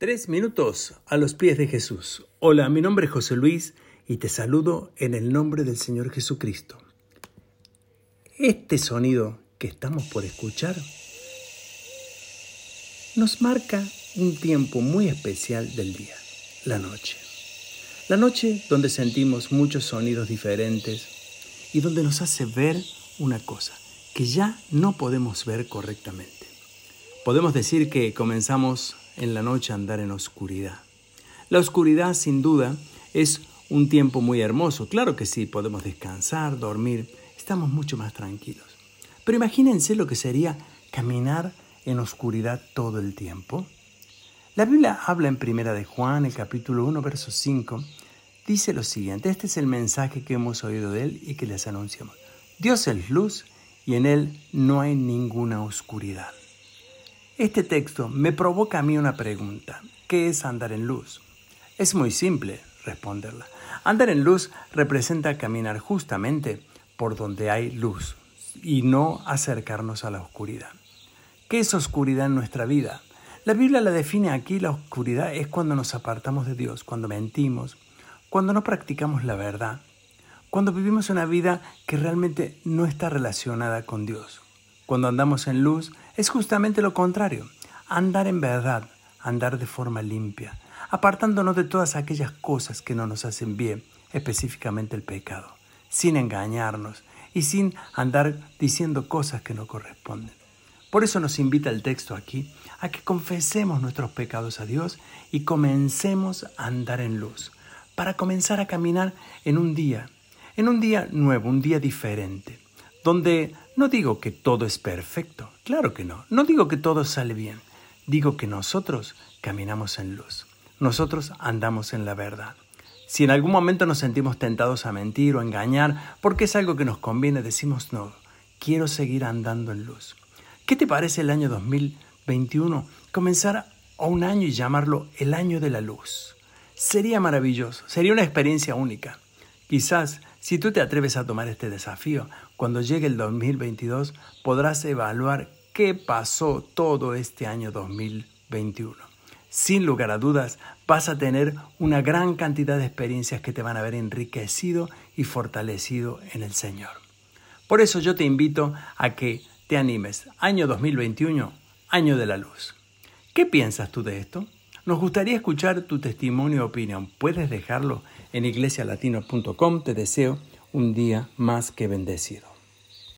Tres minutos a los pies de Jesús. Hola, mi nombre es José Luis y te saludo en el nombre del Señor Jesucristo. Este sonido que estamos por escuchar nos marca un tiempo muy especial del día, la noche. La noche donde sentimos muchos sonidos diferentes y donde nos hace ver una cosa que ya no podemos ver correctamente. Podemos decir que comenzamos en la noche andar en oscuridad. La oscuridad, sin duda, es un tiempo muy hermoso. Claro que sí, podemos descansar, dormir, estamos mucho más tranquilos. Pero imagínense lo que sería caminar en oscuridad todo el tiempo. La Biblia habla en Primera de Juan, el capítulo 1, verso 5, dice lo siguiente, este es el mensaje que hemos oído de él y que les anunciamos. Dios es luz y en él no hay ninguna oscuridad. Este texto me provoca a mí una pregunta. ¿Qué es andar en luz? Es muy simple responderla. Andar en luz representa caminar justamente por donde hay luz y no acercarnos a la oscuridad. ¿Qué es oscuridad en nuestra vida? La Biblia la define aquí, la oscuridad es cuando nos apartamos de Dios, cuando mentimos, cuando no practicamos la verdad, cuando vivimos una vida que realmente no está relacionada con Dios. Cuando andamos en luz es justamente lo contrario, andar en verdad, andar de forma limpia, apartándonos de todas aquellas cosas que no nos hacen bien, específicamente el pecado, sin engañarnos y sin andar diciendo cosas que no corresponden. Por eso nos invita el texto aquí a que confesemos nuestros pecados a Dios y comencemos a andar en luz, para comenzar a caminar en un día, en un día nuevo, un día diferente, donde no digo que todo es perfecto, claro que no, no digo que todo sale bien, digo que nosotros caminamos en luz, nosotros andamos en la verdad. Si en algún momento nos sentimos tentados a mentir o engañar porque es algo que nos conviene, decimos no, quiero seguir andando en luz. ¿Qué te parece el año 2021? Comenzar a un año y llamarlo el año de la luz. Sería maravilloso, sería una experiencia única. Quizás si tú te atreves a tomar este desafío, cuando llegue el 2022 podrás evaluar qué pasó todo este año 2021. Sin lugar a dudas, vas a tener una gran cantidad de experiencias que te van a haber enriquecido y fortalecido en el Señor. Por eso yo te invito a que te animes. Año 2021, año de la luz. ¿Qué piensas tú de esto? Nos gustaría escuchar tu testimonio o opinión. Puedes dejarlo en iglesialatino.com. Te deseo un día más que bendecido.